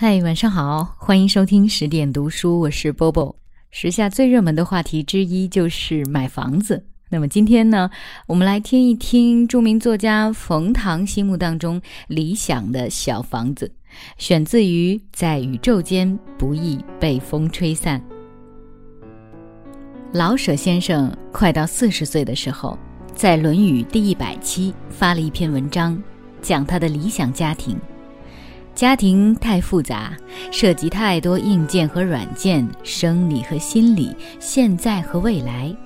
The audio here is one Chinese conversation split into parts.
嗨，晚上好，欢迎收听十点读书，我是波波。时下最热门的话题之一就是买房子。那么今天呢，我们来听一听著名作家冯唐心目当中理想的小房子，选自于《在宇宙间不易被风吹散》。老舍先生快到四十岁的时候，在《论语》第一百期发了一篇文章，讲他的理想家庭。家庭太复杂，涉及太多硬件和软件、生理和心理、现在和未来，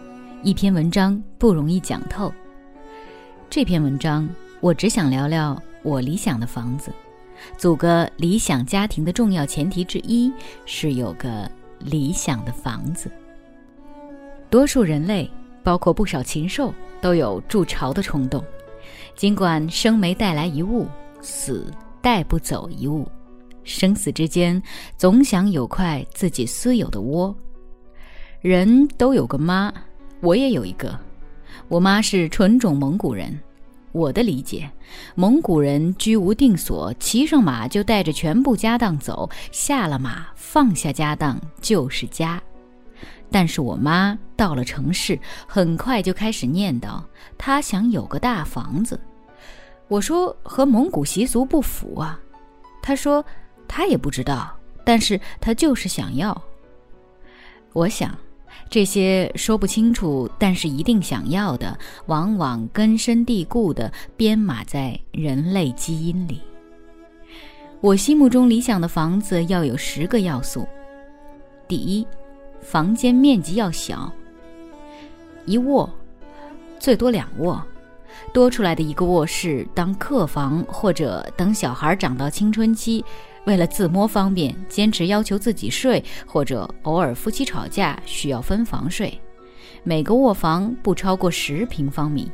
一篇文章不容易讲透。这篇文章，我只想聊聊我理想的房子。组个理想家庭的重要前提之一是有个理想的房子。多数人类，包括不少禽兽，都有筑巢的冲动，尽管生没带来一物，死。带不走一物，生死之间总想有块自己私有的窝。人都有个妈，我也有一个。我妈是纯种蒙古人。我的理解，蒙古人居无定所，骑上马就带着全部家当走，下了马放下家当就是家。但是我妈到了城市，很快就开始念叨，她想有个大房子。我说和蒙古习俗不符啊，他说他也不知道，但是他就是想要。我想，这些说不清楚，但是一定想要的，往往根深蒂固的编码在人类基因里。我心目中理想的房子要有十个要素：第一，房间面积要小，一卧，最多两卧。多出来的一个卧室当客房，或者等小孩长到青春期，为了自摸方便，坚持要求自己睡，或者偶尔夫妻吵架需要分房睡。每个卧房不超过十平方米，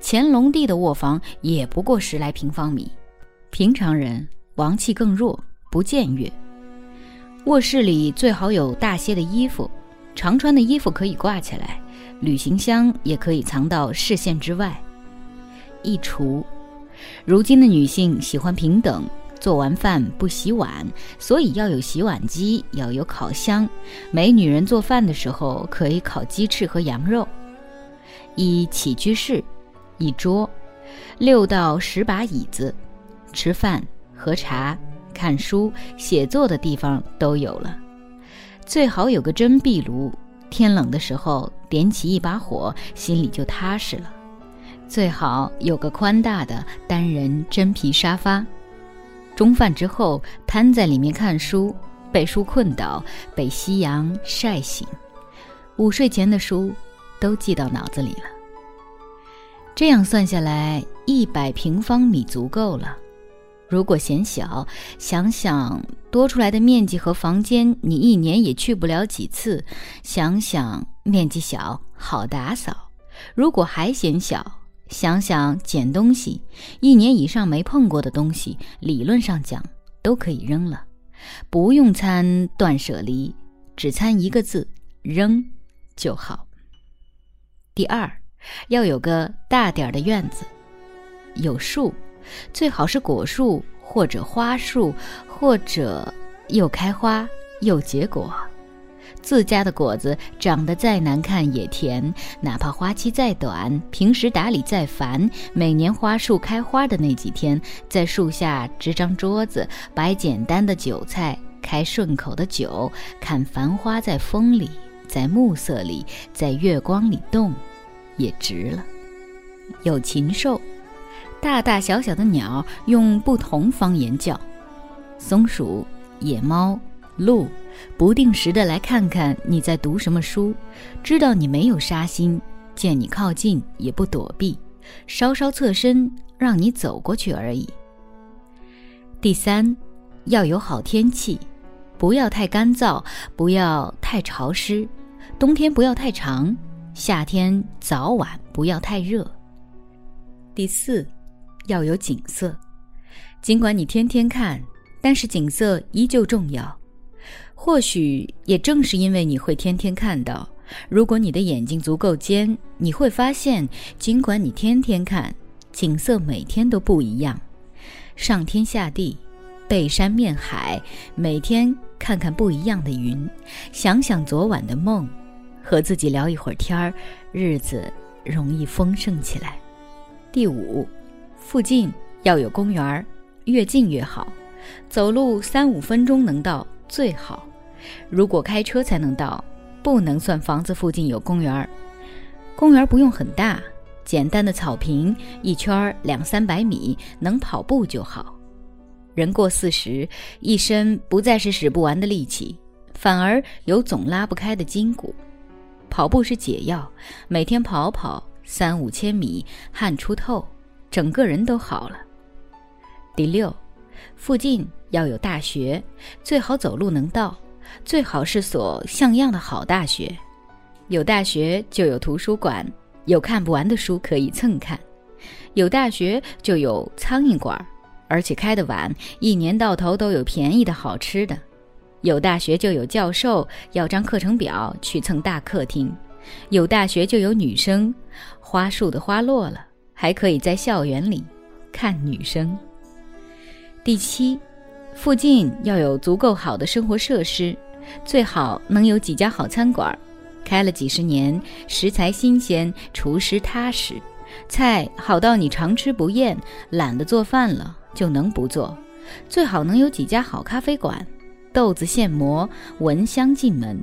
乾隆帝的卧房也不过十来平方米。平常人王气更弱，不僭越。卧室里最好有大些的衣服，常穿的衣服可以挂起来，旅行箱也可以藏到视线之外。一厨，如今的女性喜欢平等，做完饭不洗碗，所以要有洗碗机，要有烤箱。没女人做饭的时候，可以烤鸡翅和羊肉。一起居室，一桌，六到十把椅子，吃饭、喝茶、看书、写作的地方都有了。最好有个真壁炉，天冷的时候点起一把火，心里就踏实了。最好有个宽大的单人真皮沙发，中饭之后瘫在里面看书，被书困倒，被夕阳晒醒，午睡前的书都记到脑子里了。这样算下来，一百平方米足够了。如果嫌小，想想多出来的面积和房间，你一年也去不了几次。想想面积小，好打扫。如果还嫌小，想想捡东西，一年以上没碰过的东西，理论上讲都可以扔了，不用参断舍离，只参一个字扔就好。第二，要有个大点儿的院子，有树，最好是果树或者花树，或者又开花又结果。自家的果子长得再难看也甜，哪怕花期再短，平时打理再烦，每年花树开花的那几天，在树下支张桌子，摆简单的酒菜，开顺口的酒，看繁花在风里，在暮色里，在月光里动，也值了。有禽兽，大大小小的鸟用不同方言叫，松鼠、野猫、鹿。不定时的来看看你在读什么书，知道你没有杀心，见你靠近也不躲避，稍稍侧身让你走过去而已。第三，要有好天气，不要太干燥，不要太潮湿，冬天不要太长，夏天早晚不要太热。第四，要有景色，尽管你天天看，但是景色依旧重要。或许也正是因为你会天天看到，如果你的眼睛足够尖，你会发现，尽管你天天看，景色每天都不一样。上天下地，背山面海，每天看看不一样的云，想想昨晚的梦，和自己聊一会儿天儿，日子容易丰盛起来。第五，附近要有公园儿，越近越好，走路三五分钟能到最好。如果开车才能到，不能算房子附近有公园儿。公园不用很大，简单的草坪，一圈两三百米，能跑步就好。人过四十，一身不再是使不完的力气，反而有总拉不开的筋骨。跑步是解药，每天跑跑三五千米，汗出透，整个人都好了。第六，附近要有大学，最好走路能到，最好是所像样的好大学。有大学就有图书馆，有看不完的书可以蹭看；有大学就有苍蝇馆。而且开得晚，一年到头都有便宜的好吃的。有大学就有教授要张课程表去蹭大客厅，有大学就有女生，花树的花落了，还可以在校园里看女生。第七，附近要有足够好的生活设施，最好能有几家好餐馆，开了几十年，食材新鲜，厨师踏实，菜好到你常吃不厌，懒得做饭了。就能不做，最好能有几家好咖啡馆，豆子现磨，闻香进门，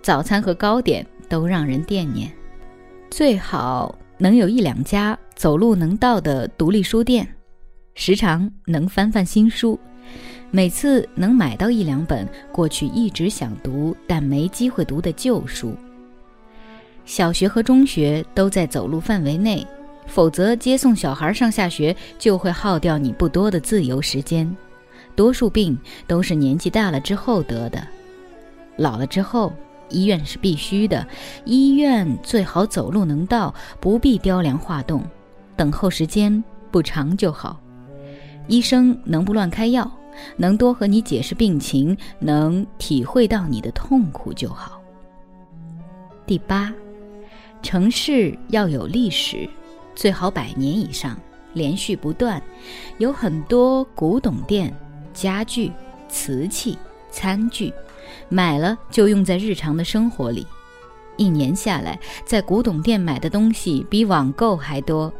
早餐和糕点都让人惦念。最好能有一两家走路能到的独立书店，时常能翻翻新书，每次能买到一两本过去一直想读但没机会读的旧书。小学和中学都在走路范围内。否则，接送小孩上下学就会耗掉你不多的自由时间。多数病都是年纪大了之后得的，老了之后医院是必须的。医院最好走路能到，不必雕梁画栋，等候时间不长就好。医生能不乱开药，能多和你解释病情，能体会到你的痛苦就好。第八，城市要有历史。最好百年以上，连续不断，有很多古董店、家具、瓷器、餐具，买了就用在日常的生活里。一年下来，在古董店买的东西比网购还多。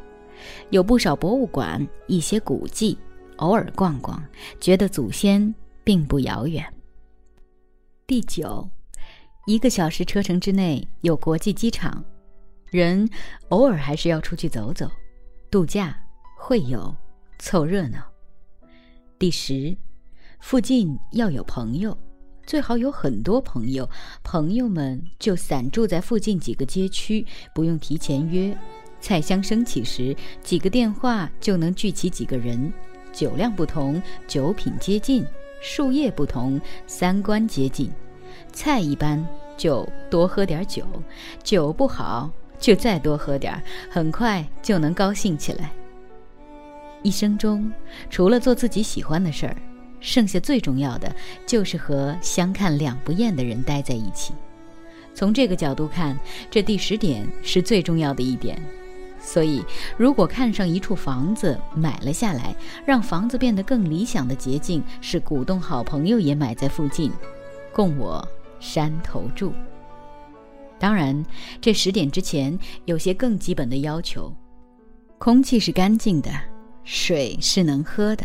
有不少博物馆，一些古迹，偶尔逛逛，觉得祖先并不遥远。第九，一个小时车程之内有国际机场。人偶尔还是要出去走走，度假会有凑热闹。第十，附近要有朋友，最好有很多朋友，朋友们就散住在附近几个街区，不用提前约。菜香升起时，几个电话就能聚齐几个人。酒量不同，酒品接近；树叶不同，三观接近。菜一般就多喝点酒，酒不好。就再多喝点儿，很快就能高兴起来。一生中，除了做自己喜欢的事儿，剩下最重要的就是和相看两不厌的人待在一起。从这个角度看，这第十点是最重要的一点。所以，如果看上一处房子买了下来，让房子变得更理想的捷径是鼓动好朋友也买在附近，供我山头住。当然，这十点之前有些更基本的要求：空气是干净的，水是能喝的，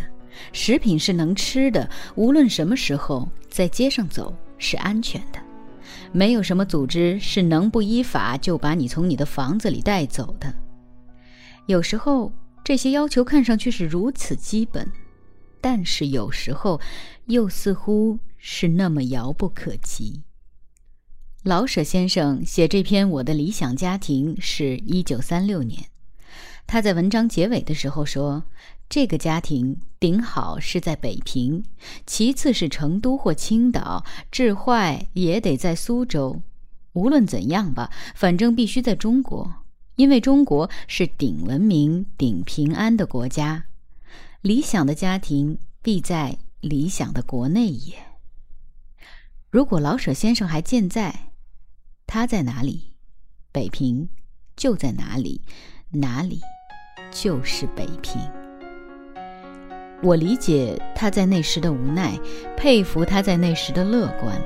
食品是能吃的。无论什么时候在街上走是安全的，没有什么组织是能不依法就把你从你的房子里带走的。有时候这些要求看上去是如此基本，但是有时候又似乎是那么遥不可及。老舍先生写这篇《我的理想家庭》是一九三六年。他在文章结尾的时候说：“这个家庭顶好是在北平，其次是成都或青岛，至坏也得在苏州。无论怎样吧，反正必须在中国，因为中国是顶文明、顶平安的国家。理想的家庭必在理想的国内也。如果老舍先生还健在。”他在哪里，北平就在哪里，哪里就是北平。我理解他在那时的无奈，佩服他在那时的乐观。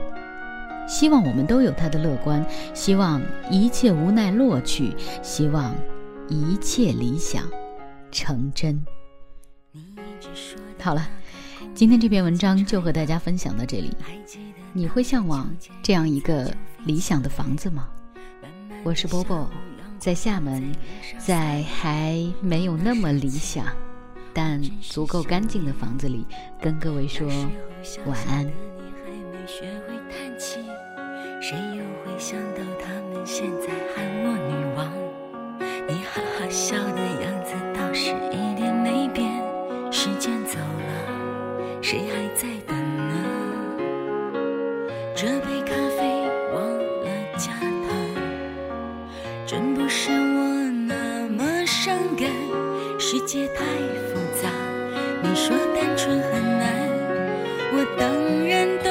希望我们都有他的乐观，希望一切无奈落去，希望一切理想成真。好了，今天这篇文章就和大家分享到这里。你会向往这样一个理想的房子吗？我是波波，在厦门，在还没有那么理想。但足够干净的房子里，跟各位说晚安。学会叹气谁又会想到他们现在喊我女王？你哈哈笑的样子倒是一点没变。时间走了，谁还在等呢？这杯咖啡忘了加糖，真不是我那么伤感。世界太复杂……你说单纯很难，我当然都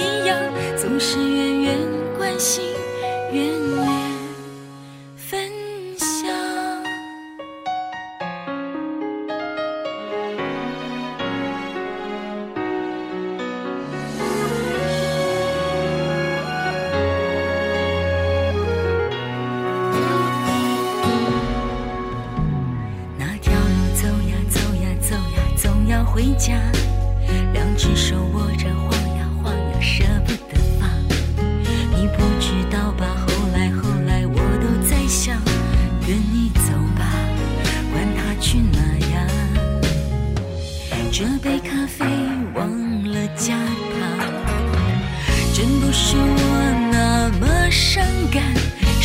样，